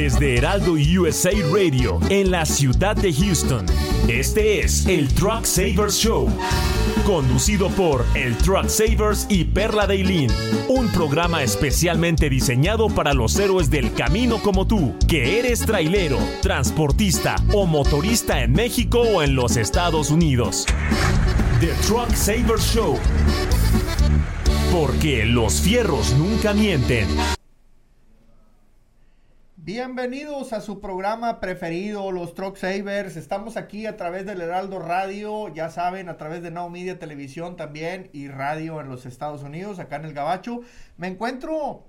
Desde Heraldo USA Radio, en la ciudad de Houston, este es el Truck Savers Show. Conducido por el Truck Savers y Perla Dailin. Un programa especialmente diseñado para los héroes del camino como tú, que eres trailero, transportista o motorista en México o en los Estados Unidos. The Truck Savers Show. Porque los fierros nunca mienten. Bienvenidos a su programa preferido, los Truck Savers. Estamos aquí a través del Heraldo Radio, ya saben, a través de Now Media Televisión también y radio en los Estados Unidos, acá en el Gabacho. Me encuentro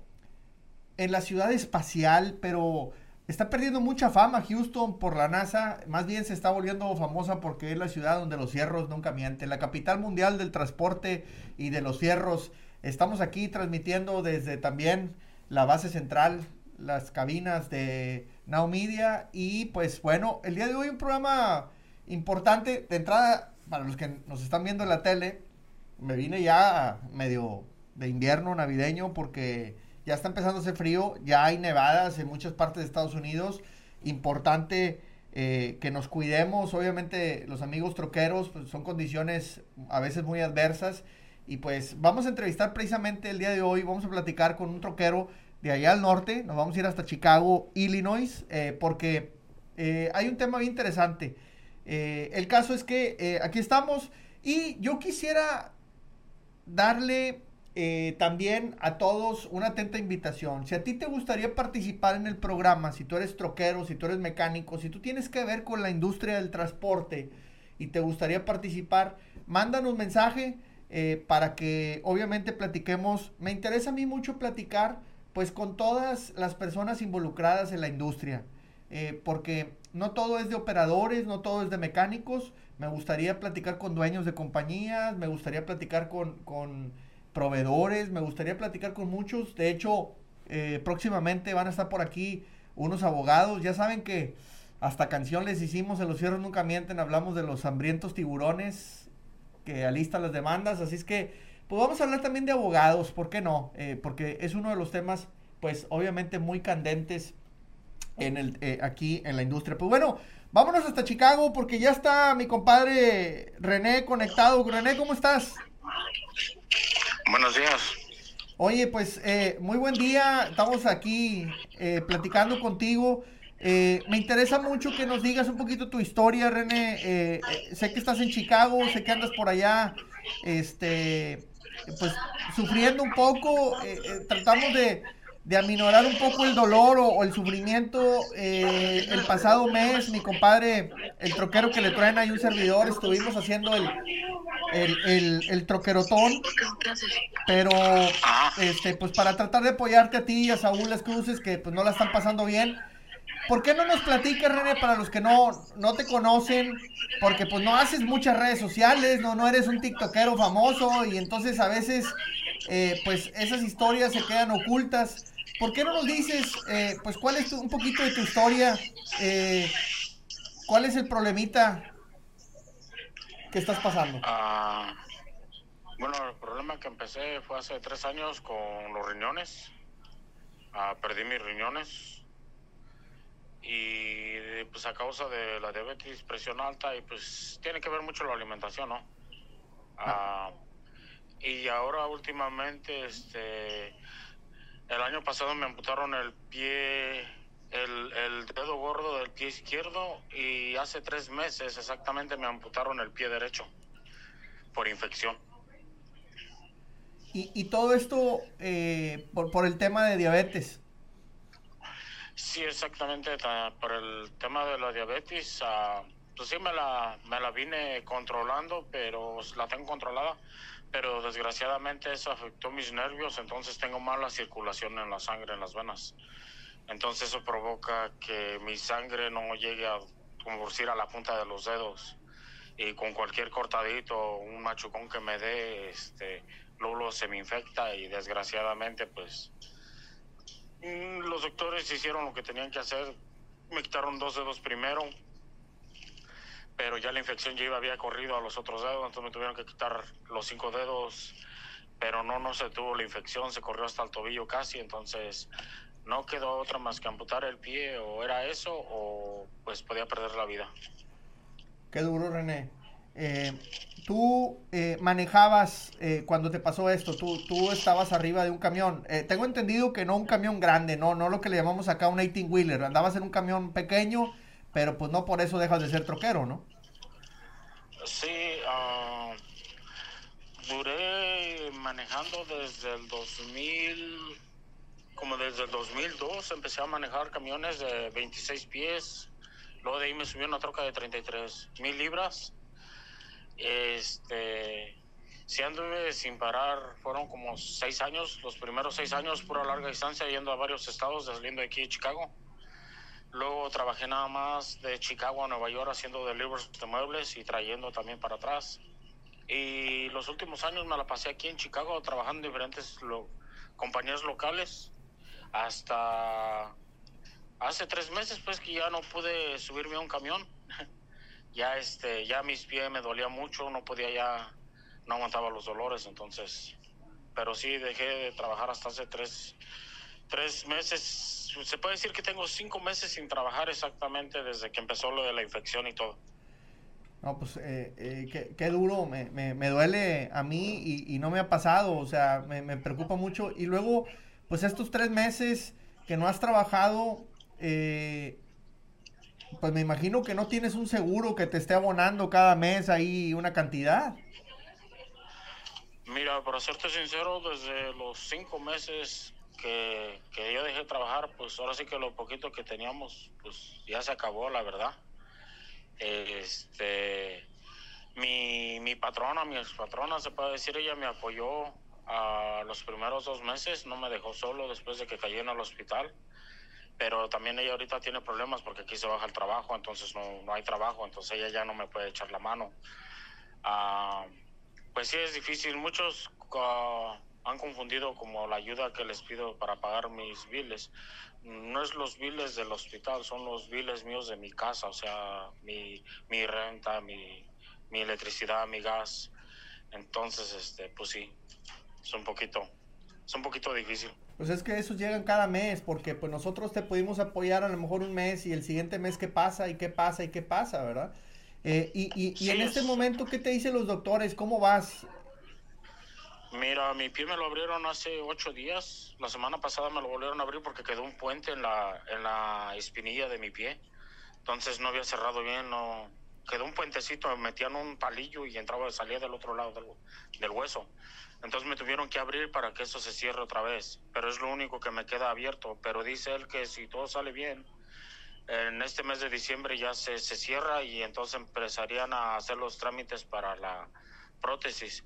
en la ciudad espacial, pero está perdiendo mucha fama Houston por la NASA. Más bien se está volviendo famosa porque es la ciudad donde los fierros nunca mienten. La capital mundial del transporte y de los fierros. Estamos aquí transmitiendo desde también la base central las cabinas de Now Media. Y pues bueno, el día de hoy un programa importante. De entrada, para los que nos están viendo en la tele, me vine ya medio de invierno navideño porque ya está empezando a hacer frío, ya hay nevadas en muchas partes de Estados Unidos. Importante eh, que nos cuidemos, obviamente los amigos troqueros pues, son condiciones a veces muy adversas. Y pues vamos a entrevistar precisamente el día de hoy, vamos a platicar con un troquero de allá al norte, nos vamos a ir hasta Chicago, Illinois, eh, porque eh, hay un tema bien interesante. Eh, el caso es que aquí estamos y yo quisiera darle también a todos una atenta invitación. Si a ti te gustaría participar en el programa, si tú eres troquero, si tú eres mecánico, si tú tienes que ver con la industria del transporte y te gustaría participar, mándanos mensaje para que obviamente platiquemos. Me interesa a mí mucho platicar pues con todas las personas involucradas en la industria, eh, porque no todo es de operadores, no todo es de mecánicos, me gustaría platicar con dueños de compañías, me gustaría platicar con, proveedores, me gustaría platicar con muchos, de hecho, eh, próximamente van a estar por aquí unos abogados, ya saben que hasta canción les hicimos en Los Cierros Nunca Mienten, hablamos de los hambrientos tiburones que alistan las demandas, así es que pues vamos a hablar también de abogados, ¿por qué no? Eh, porque es uno de los temas, pues obviamente muy candentes en el, eh, aquí en la industria. Pues bueno, vámonos hasta Chicago porque ya está mi compadre René conectado. René, ¿cómo estás? Buenos días. Oye, pues eh, muy buen día. Estamos aquí platicando contigo. me interesa mucho que nos digas un poquito tu historia, René. sé que estás en Chicago, sé que andas por allá. Este, pues sufriendo un poco, eh, eh, tratamos de, de, aminorar un poco el dolor o, el sufrimiento. Eh, el pasado mes, mi compadre, el troquero que le traen ahí un servidor, estuvimos haciendo el, el, el, troquerotón, pero este, pues para tratar de apoyarte a ti y a Saúl Las Cruces, que pues no la están pasando bien. ¿Por qué no nos platicas, René, para los que no, no te conocen? Porque pues no haces muchas redes sociales, no, no eres un tiktokero famoso y entonces a veces eh, pues esas historias se quedan ocultas. ¿Por qué no nos dices eh, pues cuál es un poquito de tu historia? Eh, ¿Cuál es el problemita que estás pasando? Ah, bueno, el problema que empecé fue hace tres años con los riñones. Ah, perdí mis riñones y pues a causa de la diabetes, presión alta y pues tiene que ver mucho la alimentación, ¿no? Ah, y ahora últimamente, este, el año pasado me amputaron el pie, el, el dedo gordo del pie izquierdo y hace tres meses exactamente me amputaron el pie derecho por infección. Y, y todo esto eh, por, por el tema de diabetes. Sí, exactamente. Por el tema de la diabetes, uh, pues sí me la, me la vine controlando, pero la tengo controlada. Pero desgraciadamente eso afectó mis nervios, entonces tengo mala circulación en la sangre, en las venas. Entonces eso provoca que mi sangre no llegue a convertir a la punta de los dedos. Y con cualquier cortadito, un machucón que me dé, este, luego se me infecta y desgraciadamente pues los doctores hicieron lo que tenían que hacer. Me quitaron dos dedos primero, pero ya la infección ya había corrido a los otros dedos, entonces me tuvieron que quitar los cinco dedos, pero no, no se tuvo la infección, se corrió hasta el tobillo casi, entonces no quedó otra más que amputar el pie o era eso o pues podía perder la vida. Qué duro, René. Eh, tú eh, manejabas eh, cuando te pasó esto, tú, tú estabas arriba de un camión. tengo entendido que no un camión grande, no, no lo que le llamamos acá un 18-wheeler. Andabas en un camión pequeño, pero pues no por eso dejas de ser troquero, ¿no? Sí, uh, duré manejando desde el 2000 como desde el 2002 empecé a manejar camiones de 26 pies. Luego de ahí me subí a una troca de 33 mil libras. Este, si anduve sin parar, fueron como seis años, los primeros seis años, pura larga distancia, yendo a varios estados, saliendo aquí de Chicago. Luego trabajé nada más de Chicago a Nueva York haciendo deliveries de muebles y trayendo también para atrás. Y los últimos años me la pasé aquí en Chicago trabajando en diferentes compañías locales hasta hace tres meses pues que ya no pude subirme a un camión ya este ya mis pies me dolía mucho no podía ya no aguantaba los dolores entonces pero sí dejé de trabajar hasta hace tres tres meses se puede decir que tengo cinco meses sin trabajar exactamente desde que empezó lo de la infección y todo no, pues eh, eh, qué, duro, me, me, duele a mí y, no me ha pasado, o sea, me, me preocupa mucho. Y luego, pues estos tres meses que no has trabajado, eh, pues me imagino que no tienes un seguro que te esté abonando cada mes ahí una cantidad. Mira, para serte sincero, desde los cinco meses que, que yo dejé de trabajar, pues ahora sí que lo poquito que teníamos, pues ya se acabó, la verdad. Este, mi, mi patrona, mi ex patrona, se puede decir, ella me apoyó a los primeros dos meses, no me dejó solo después de que caí en el hospital. Pero también ella ahorita tiene problemas porque aquí se baja el trabajo, entonces no, no hay trabajo, entonces ella ya no me puede echar la mano. Ah, pues sí, es difícil. Muchos ah, han confundido como la ayuda que les pido para pagar mis biles. No es los biles del hospital, son los biles míos de mi casa, o sea, mi, mi renta, mi, mi electricidad, mi gas. Entonces, este, pues sí, es un poquito, es un poquito difícil. Pues es que esos llegan cada mes, porque pues nosotros te pudimos apoyar a lo mejor un mes y el siguiente mes qué pasa y qué pasa y qué pasa, ¿verdad? Eh, y, y, y en este momento, ¿qué te dicen los doctores? ¿Cómo vas? Mira, mi pie me lo abrieron hace ocho días. La semana pasada me lo volvieron a abrir porque quedó un puente en la, en la espinilla de mi pie. Entonces no había cerrado bien, no quedó un puentecito, me metían un palillo y entraba, salía del otro lado del, del hueso. Entonces me tuvieron que abrir para que eso se cierre otra vez. Pero es lo único que me queda abierto. Pero dice él que si todo sale bien, en este mes de diciembre ya se, se cierra y entonces empezarían a hacer los trámites para la prótesis.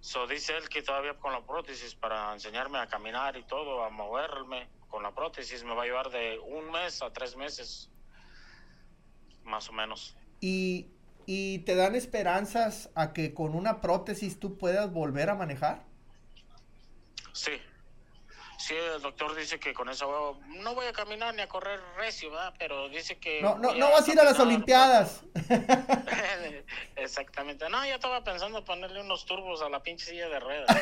So, dice él que todavía con la prótesis para enseñarme a caminar y todo, a moverme con la prótesis, me va a llevar de un mes a tres meses, más o menos. Y ¿Y te dan esperanzas a que con una prótesis tú puedas volver a manejar? Sí. Sí, el doctor dice que con eso no voy a caminar ni a correr recio, ¿verdad? Pero dice que... No, no, no vas a ir a las Olimpiadas. Exactamente. No, ya estaba pensando ponerle unos turbos a la pinche silla de ruedas.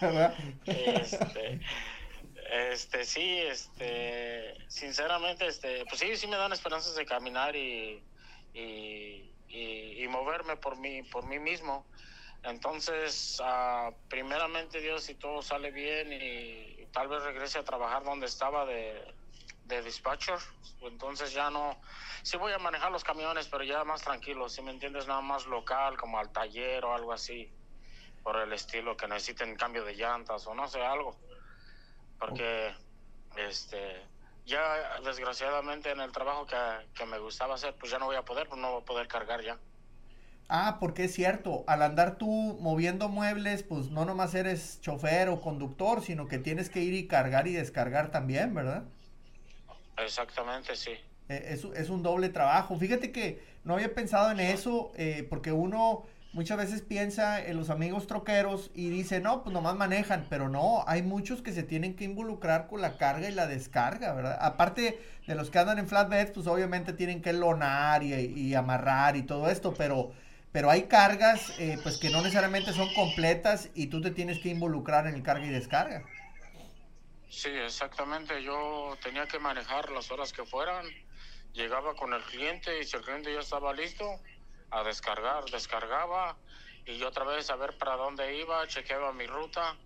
este, este, sí, este, sinceramente, este, pues sí, sí me dan esperanzas de caminar y y, moverme por mí, por mí mismo. Entonces, uh, primeramente Dios, si todo sale bien y, tal vez regrese a trabajar donde estaba de, de dispatcher, entonces ya no, sí voy a manejar los camiones, pero ya más tranquilo, si me entiendes, nada más local, como al taller o algo así, por el estilo, que necesiten cambio de llantas o no sé, algo. Porque, este, ya desgraciadamente en el trabajo que, me gustaba hacer, pues ya no voy a poder, pues no voy a poder cargar ya. Ah, porque es cierto, al andar tú moviendo muebles, pues no nomás eres chofer o conductor, sino que tienes que ir y cargar y descargar también, ¿verdad? Exactamente, sí. Eh, es, es, un doble trabajo. Fíjate que no había pensado en eso, eh, porque uno muchas veces piensa en los amigos troqueros y dice, no, pues nomás manejan, pero no, hay muchos que se tienen que involucrar con la carga y la descarga, ¿verdad? Aparte de los que andan en flatbeds, pues obviamente tienen que lonar y, amarrar y todo esto, pero, pero hay cargas eh, pues que no necesariamente son completas y tú te tienes que involucrar en el carga y descarga. Sí, exactamente. Yo tenía que manejar las horas que fueran. Llegaba con el cliente y si el cliente ya estaba listo, a descargar, descargaba y yo otra vez a ver para dónde iba, chequeaba mi ruta.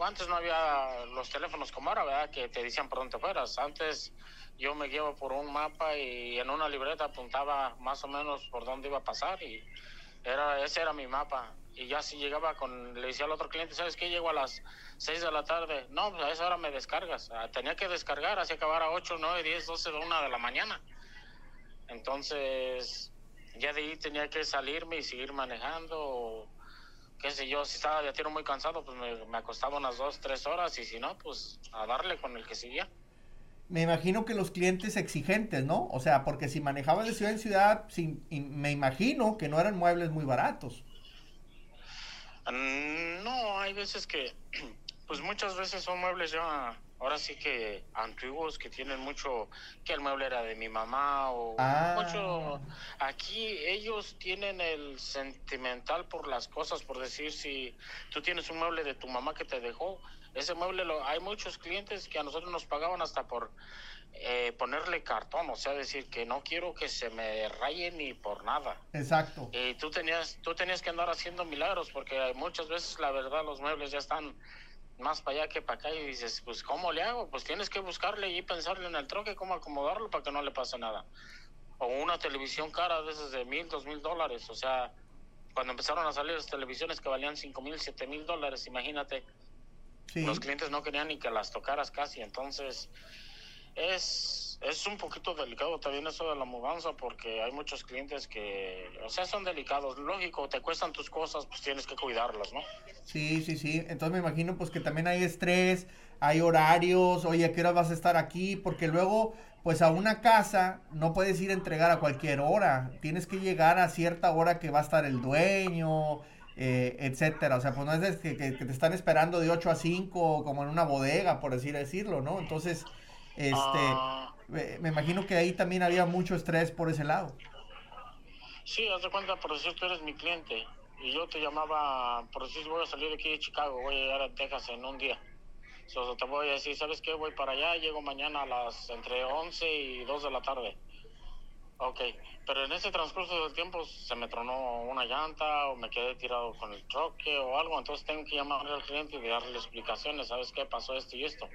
antes no había los teléfonos como ahora, ¿verdad? Que te decían por dónde fueras. Antes yo me guiaba por un mapa y en una libreta apuntaba más o menos por dónde iba a pasar y era, ese era mi mapa. Y ya si llegaba con, le decía al otro cliente, ¿sabes qué? Llego a las 6 de la tarde. No, pues a esa hora me descargas. Ah, tenía que descargar, así acabar a 8, 9, 10, 12, 1 de la mañana. Entonces, ya de ahí tenía que salirme y seguir manejando. qué sé yo, si estaba de tiro muy cansado, pues me, me acostaba unas 2, 3 horas y si no, pues a darle con el que seguía me imagino que los clientes exigentes, ¿no? O sea, porque si manejabas de ciudad en ciudad, sin, me imagino que no eran muebles muy baratos. Mm, no, hay veces que, pues muchas veces son muebles ya, ahora sí que antiguos, que tienen mucho, que el mueble era de mi mamá o ah. mucho. Aquí ellos tienen el sentimental por las cosas, por decir, si tú tienes un mueble de tu mamá que te dejó, ese mueble, lo, hay muchos clientes que a nosotros nos pagaban hasta por eh, ponerle cartón, o sea, decir que no quiero que se me raye ni por nada. Exacto. Y tú tenías, tú tenías que andar haciendo milagros porque muchas veces la verdad los muebles ya están más para allá que para acá y dices, pues ¿cómo le hago? Pues tienes que buscarle y pensarle en el troque cómo acomodarlo para que no le pase nada. O una televisión cara de esas de mil, dos mil dólares, o sea, cuando empezaron a salir las televisiones que valían cinco mil, siete mil dólares, imagínate los clientes no querían ni que las tocaras casi, entonces es, es un poquito delicado también eso de la mudanza porque hay muchos clientes que, o sea, son delicados. Lógico, te cuestan tus cosas, pues tienes que cuidarlas, ¿no? Sí, sí, sí. Entonces me imagino pues que también hay estrés, hay horarios, oye, ¿a qué hora vas a estar aquí? Porque luego, pues a una casa no puedes ir a entregar a cualquier hora. Tienes que llegar a cierta hora que va a estar el dueño eh, etcétera. O sea, pues no es que, que, te están esperando de 8 a 5 como en una bodega, por así decirlo, ¿no? Entonces, este, ah. me imagino que ahí también había mucho estrés por ese lado. Sí, haz de cuenta, por decir, tú eres mi cliente y yo te llamaba, por decir, voy a salir de aquí de Chicago, voy a llegar a Texas en un día. So, te voy a decir, ¿sabes qué? Voy para allá, llego mañana a las entre 11 y 2 de la tarde. Ok, pero en ese transcurso del tiempo se me tronó una llanta o me quedé tirado con el choque o algo, entonces tengo que llamar al cliente y darle explicaciones, ¿sabes qué pasó esto y esto?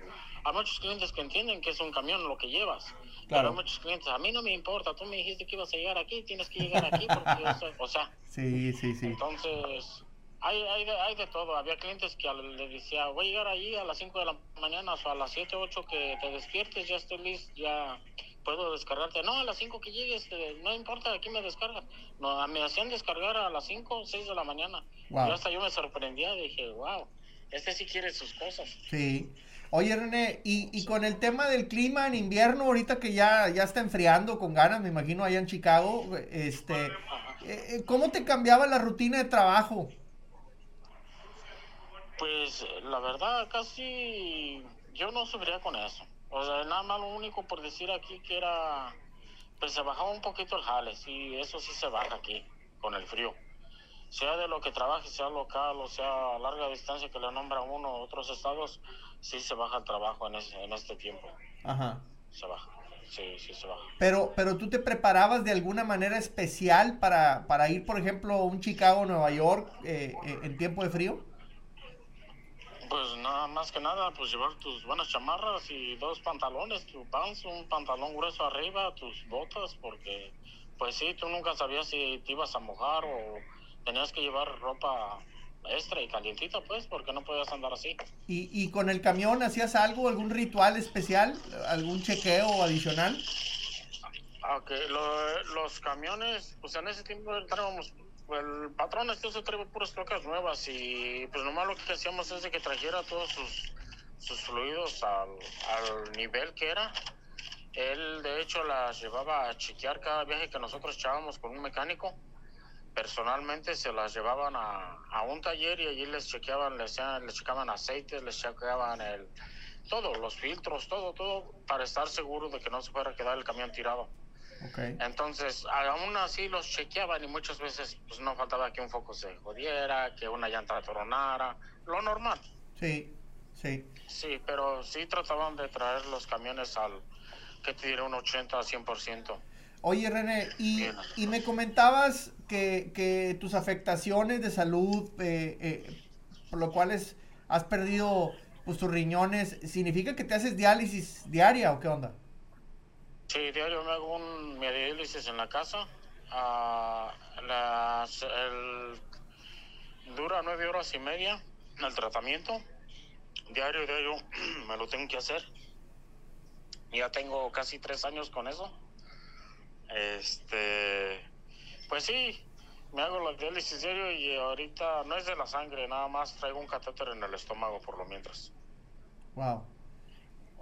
Hay muchos clientes que entienden que es un camión lo que llevas, claro. pero hay muchos clientes, a mí no me importa, tú me dijiste que ibas a llegar aquí, tienes que llegar aquí porque yo o sea. Sí, sí, sí. Entonces, hay, hay, de, hay de todo. Había clientes que le decía, voy a llegar allí a las 5 de la mañana o a las 7, 8 que te despiertes, ya estoy listo, ya puedo descargarte. No, a las 5 que llegues, eh, no importa, aquí me descargas. No, me hacían descargar a las 5 o 6 de la mañana. Y hasta yo me sorprendía, dije, wow, este sí quiere sus cosas. Sí. Oye, René, y, y con el tema del clima en invierno, ahorita que ya, ya está enfriando con ganas, me imagino allá en Chicago, este, eh, eh, ¿cómo te cambiaba la rutina de trabajo? Pues la verdad, casi yo no sufría con eso. O sea, nada más lo único por decir aquí que era, pues se bajaba un poquito el jale, sí, eso sí se baja aquí, con el frío. Sea de lo que trabaje, sea local o sea a larga distancia que le nombra uno a otros estados, sí se baja el trabajo en, en este tiempo. Ajá. Se baja. Sí, sí se baja. Pero, pero tú te preparabas de alguna manera especial para, para ir, por ejemplo, a un Chicago, Nueva York eh, eh, en tiempo de frío? Pues nada más que nada, pues llevar tus buenas chamarras y dos pantalones, tu pants, un pantalón grueso arriba, tus botas, porque pues sí, tú nunca sabías si te ibas a mojar o tenías que llevar ropa extra y calientita, pues, porque no podías andar así. ¿Y, y con el camión hacías algo, algún ritual especial, algún chequeo adicional? Ok, los camiones, pues en ese tiempo teníamos el patrón este se trae puras trocas nuevas y pues nomás lo que hacíamos es de que trajera todos sus, sus fluidos al, al, nivel que era. Él de hecho las llevaba a chequear cada viaje que nosotros echábamos con un mecánico. Personalmente se las llevaban a, a un taller y allí les chequeaban, les, les checaban aceites, les chequeaban el, todo, los filtros, todo, todo, para estar seguro de que no se fuera a quedar el camión tirado. Entonces, aún así los chequeaban y muchas veces pues no faltaba que un foco se jodiera, que una llanta tronara, lo normal. Sí. Sí. Sí, pero sí trataban de traer los camiones al, que te diré, un 80 a 100%. Oye, René, y, y me comentabas que, que tus afectaciones de salud, eh, eh, por lo cuales has perdido pues, tus riñones, ¿significa que te haces diálisis diaria o qué onda? Sí, diario me hago un diálisis en la casa. Ah, las- el- dura nueve horas y media el tratamiento. Diario, diario me lo tengo que hacer. Ya tengo casi tres años con eso. Este, pues sí, me hago la diálisis diario y ahorita no es de la sangre, nada más traigo un catéter en el estómago por lo mientras. Wow.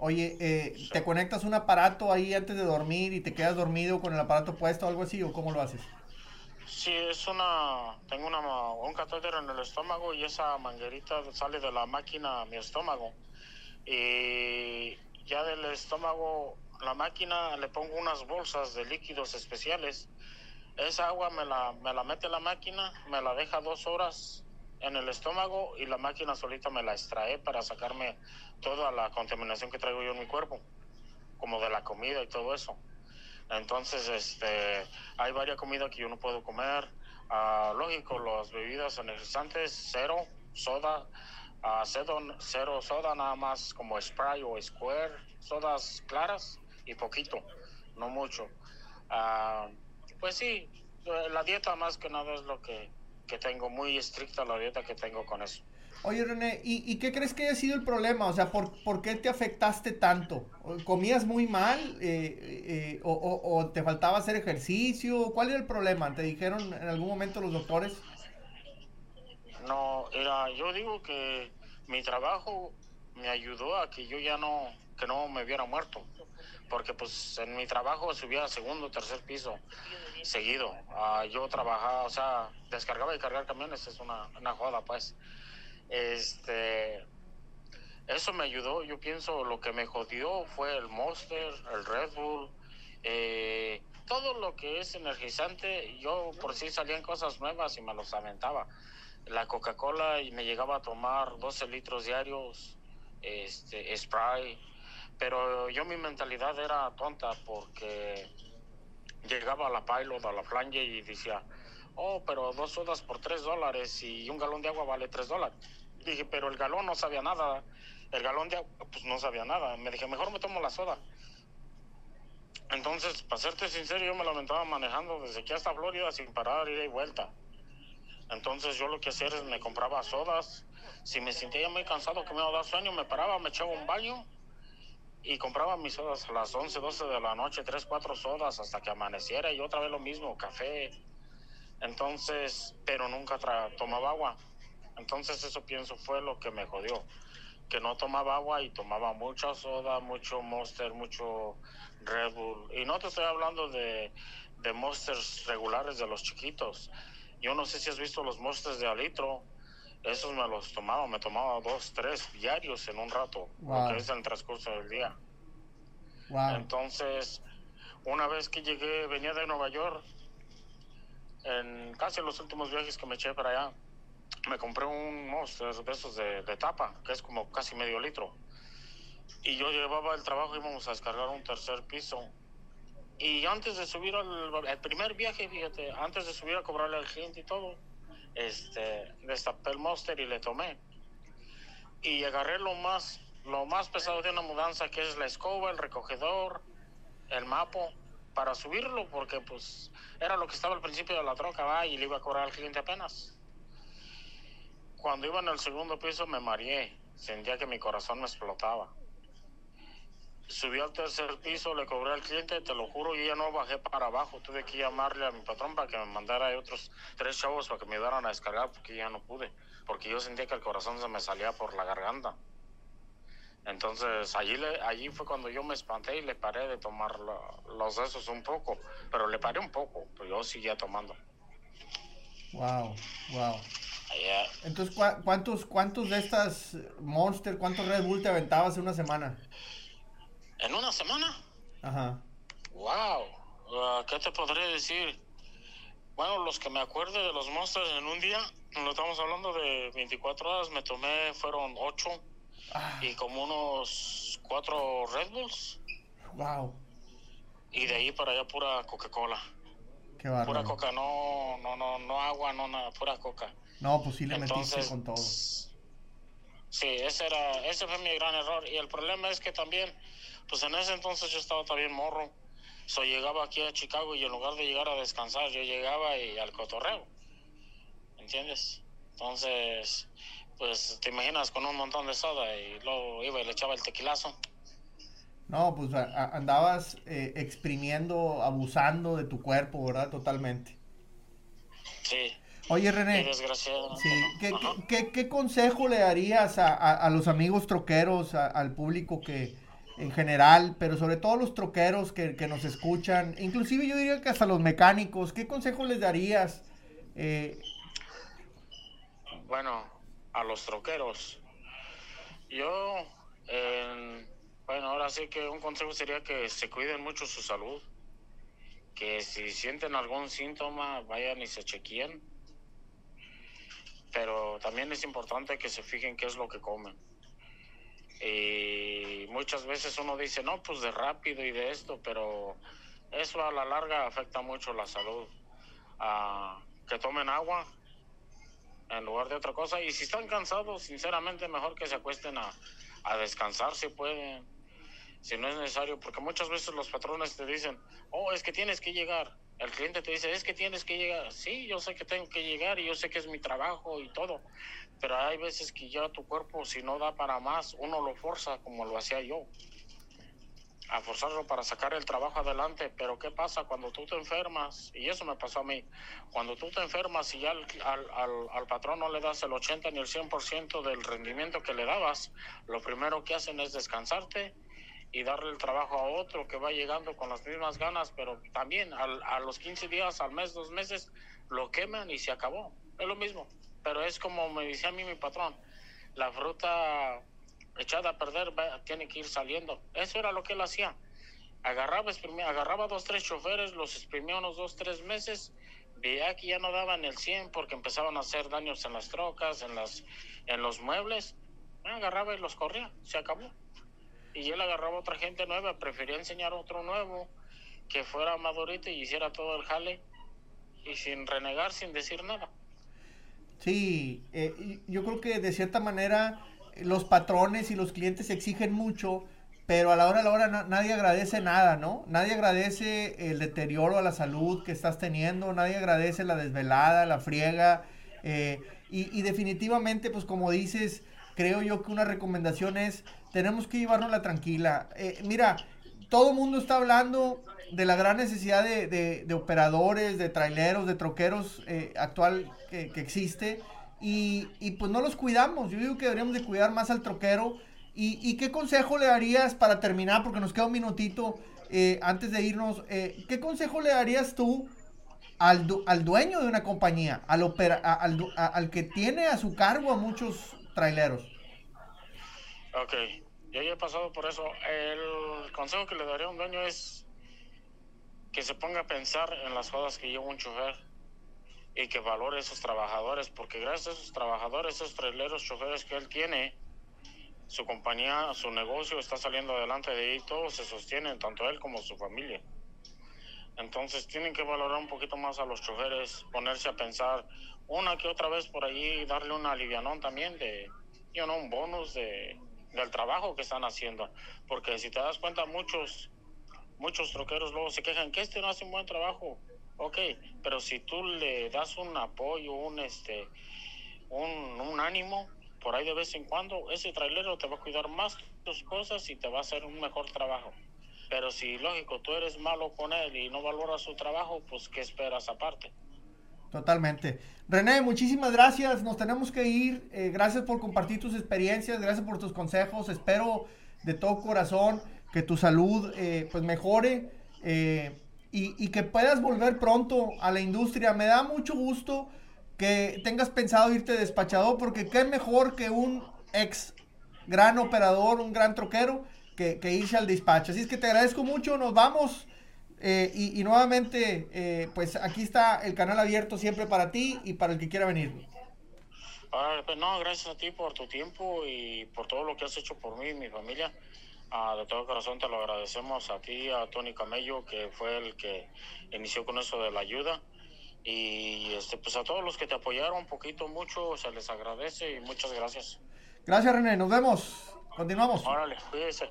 Oye, eh. ¿te conectas un aparato ahí antes de dormir y te quedas dormido con el aparato puesto o algo así o cómo lo haces? Sí, es una, tengo una, un catéter en el estómago y esa manguerita sale de la máquina a mi estómago. Y ya del estómago, la máquina le pongo unas bolsas de líquidos especiales. Esa agua me la, me la mete la máquina, me la deja dos horas en el estómago y la máquina solita me la extrae para sacarme toda la contaminación que traigo yo en mi cuerpo, como de la comida y todo eso. Entonces, este, hay varias comidas que yo no puedo comer. Ah, lógico, las bebidas energizantes, cero, soda, ah, cero, cero soda, nada más como Sprite o Square, sodas claras y poquito, no mucho. Ah, pues sí, la dieta más que nada es lo que, que tengo, muy estricta la dieta que tengo con eso. Oye, René, ¿y, y qué crees que haya sido el problema? O sea, ¿por, por qué te afectaste tanto? ¿Comías muy mal? Eh, eh, o, o- o te faltaba hacer ejercicio? ¿Cuál era el problema? ¿Te dijeron en algún momento los doctores? No, era, yo digo que mi trabajo me ayudó a que yo ya no, que no me hubiera muerto. Porque pues en mi trabajo subía a segundo, tercer piso seguido. Ah, yo trabajaba, o sea, descargaba y cargar camiones, es una, una joda pues. Este, eso me ayudó, yo pienso lo que me jodió fue el Monster, el Red Bull, eh, todo lo que es energizante, yo por sí salían cosas nuevas y me los aventaba. La Coca-Cola y me llegaba a tomar 12 litros diarios, este, Sprite, pero yo mi mentalidad era tonta porque llegaba a la Pilot, a la Flange y decía, oh, pero dos sodas por tres dólares y un galón de agua vale tres dólares. Dije, pero el galón no sabía nada, el galón de agua pues no sabía nada. Me dije, mejor me tomo la soda. Entonces, para serte sincero, yo me lamentaba manejando desde aquí hasta Florida sin parar, ida y vuelta. Entonces yo lo que hacía es me compraba sodas. Si me sentía muy cansado, que me iba a dar sueño, me paraba, me echaba un baño y compraba mis sodas a las 11, 12 de la noche, 3, 4 sodas hasta que amaneciera y otra vez lo mismo, café. Entonces, pero nunca tra- tomaba agua. Entonces eso pienso fue lo que me jodió, que no tomaba agua y tomaba mucha soda, mucho Monster, mucho Red Bull. Y no te estoy hablando de, de Monsters regulares de los chiquitos. Yo no sé si has visto los Monsters de alitro. Esos me los tomaba, me tomaba dos, tres diarios en un rato, Wow. lo que es en el transcurso del día. Wow. Entonces, una vez que llegué, venía de Nueva York, en casi los últimos viajes que me eché para allá, me compré un Monster de esos de, de tapa, que es como casi medio litro. Y yo llevaba el trabajo, íbamos a descargar un tercer piso. Y antes de subir al el primer viaje, fíjate, antes de subir a cobrarle al cliente y todo, este, destapé el Monster y le tomé. Y agarré lo más, lo más pesado de una mudanza, que es la escoba, el recogedor, el mapo, para subirlo, porque pues era lo que estaba al principio de la troca, y le iba a cobrar al cliente apenas. Cuando iba en el segundo piso me mareé, sentía que mi corazón me explotaba. Subí al tercer piso, le cobré al cliente, te lo juro, yo ya no bajé para abajo, tuve que llamarle a mi patrón para que me mandara otros tres chavos para que me ayudaran a descargar, porque ya no pude, porque yo sentía que el corazón se me salía por la garganta. Entonces allí, le, allí fue cuando yo me espanté y le paré de tomar la- los esos un poco, pero le paré un poco, pero yo seguía tomando. Wow. Wow. Entonces, ¿cuá- ¿cuántos, ¿cuántos de estas Monster, cuántos Red Bull te aventabas en una semana? En una semana, Ajá. wow, Ah, ¿qué te podré decir? Bueno, los que me acuerdo de los monsters en un día, lo estamos hablando de 24 horas, me tomé, fueron 8, ah. y como unos cuatro Red Bulls. Wow. Y de ahí para allá pura Coca-Cola. Qué bárbaro. Pura coca, no, no, no, no agua, no nada, pura coca. No, pues sí le metiste con todo. Sí, ese era, ese fue mi gran error. Y el problema es que también, pues en ese entonces yo estaba también morro. So llegaba aquí a Chicago y en lugar de llegar a descansar, yo llegaba y al cotorreo. ¿Entiendes? Entonces, pues te imaginas con un montón de soda y luego iba y le echaba el tequilazo. No, pues andabas eh, exprimiendo, abusando de tu cuerpo, ¿verdad? Totalmente. Sí. Oye, René. Sí, ¿qué, consejo le darías a, los amigos troqueros, al público que en general, pero sobre todo los troqueros que, nos escuchan, inclusive yo diría que hasta los mecánicos, ¿qué consejo les darías? Eh, bueno, a los troqueros. Yo, bueno, ahora sí que un consejo sería que se cuiden mucho su salud, que si sienten algún síntoma vayan y se chequeen, pero también es importante que se fijen qué es lo que comen. Y muchas veces uno dice, no, pues de rápido y de esto, pero eso a la larga afecta mucho la salud. Que tomen agua, en lugar de otra cosa. Y si están cansados, sinceramente, mejor que se acuesten a, a descansar si pueden, si no es necesario, porque muchas veces los patrones te dicen, oh, es que tienes que llegar. El cliente te dice, es que tienes que llegar. Sí, yo sé que tengo que llegar y yo sé que es mi trabajo y todo, pero hay veces que ya tu cuerpo, si no da para más, uno lo forza como lo hacía yo a forzarlo para sacar el trabajo adelante, pero ¿qué pasa cuando tú te enfermas? Y eso me pasó a mí. Cuando tú te enfermas y ya al, al, al patrón no le das el 80 ni el 100% del rendimiento que le dabas, lo primero que hacen es descansarte y darle el trabajo a otro que va llegando con las mismas ganas, pero también a los 15 días, al mes, dos meses, lo queman y se acabó. Es lo mismo, pero es como me decía a mí mi patrón, la fruta echada a perder, tiene que ir saliendo. Eso era lo que él hacía. Agarraba, agarraba dos, tres choferes, los exprimía unos dos, tres meses, veía que ya no daban el 100 porque empezaban a hacer daños en las trocas, en, las, en los muebles. Agarraba y los corría, se acabó. Y él agarraba otra gente nueva, prefería enseñar otro nuevo que fuera madurito y hiciera todo el jale y sin renegar, sin decir nada. Sí, eh, yo creo que de cierta manera los patrones y los clientes exigen mucho, pero a la hora a la hora nadie agradece nada, ¿no? Nadie agradece el deterioro a la salud que estás teniendo, nadie agradece la desvelada, la friega, eh, y, definitivamente, pues como dices, creo yo que una recomendación es, tenemos que llevarnos tranquila. Eh, mira, todo el mundo está hablando de la gran necesidad de, operadores, de traileros, de troqueros eh, actual que, que existe y, pues no los cuidamos. Yo digo que deberíamos de cuidar más al troquero. ¿Y, y qué consejo le darías para terminar? Porque nos queda un minutito eh, antes de irnos. Eh, ¿Qué consejo le darías tú al, al dueño de una compañía, al, opera, al, al que tiene a su cargo a muchos traileros? Ok, yo ya he pasado por eso. El consejo que le daría a un dueño es que se ponga a pensar en las cosas que lleva un chofer y que valore a esos trabajadores, porque gracias a esos trabajadores, esos traileros, choferes que él tiene, su compañía, su negocio está saliendo adelante de ahí, todos se sostienen, tanto él como su familia. Entonces tienen que valorar un poquito más a los choferes, ponerse a pensar una que otra vez por allí, darle un alivianón también de, yo un bonus de, del trabajo que están haciendo. Porque si te das cuenta, muchos, muchos troqueros luego se quejan que este no hace un buen trabajo. Ok, pero si tú le das un apoyo, un este, un, ánimo, por ahí de vez en cuando, ese trailero te va a cuidar más tus cosas y te va a hacer un mejor trabajo. Pero si, lógico, tú eres malo con él y no valoras su trabajo, pues ¿qué esperas aparte? Totalmente. René, muchísimas gracias. Nos tenemos que ir. Eh, gracias por compartir tus experiencias, gracias por tus consejos. Espero de todo corazón que tu salud eh, pues mejore. Eh, y, que puedas volver pronto a la industria. Me da mucho gusto que tengas pensado irte despachador, porque qué mejor que un ex gran operador, un gran troquero, que, irse al despacho. Así es que te agradezco mucho, nos vamos. Eh, y, nuevamente, eh, pues aquí está el canal abierto siempre para ti y para el que quiera venir. Pues no, gracias a ti por tu tiempo y por todo lo que has hecho por mí y mi familia. Ah, de todo corazón te lo agradecemos a ti, a Tony Camello, que fue el que inició con eso de la ayuda. Y este, pues a todos los que te apoyaron un poquito, mucho, se les agradece y muchas gracias. Gracias, René. Nos vemos. Continuamos. Órale, cuídese.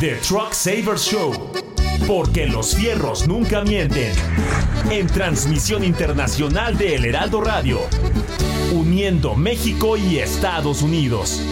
The Truck Savers Show. Porque los fierros nunca mienten. En transmisión internacional de El Heraldo Radio. Uniendo México y Estados Unidos.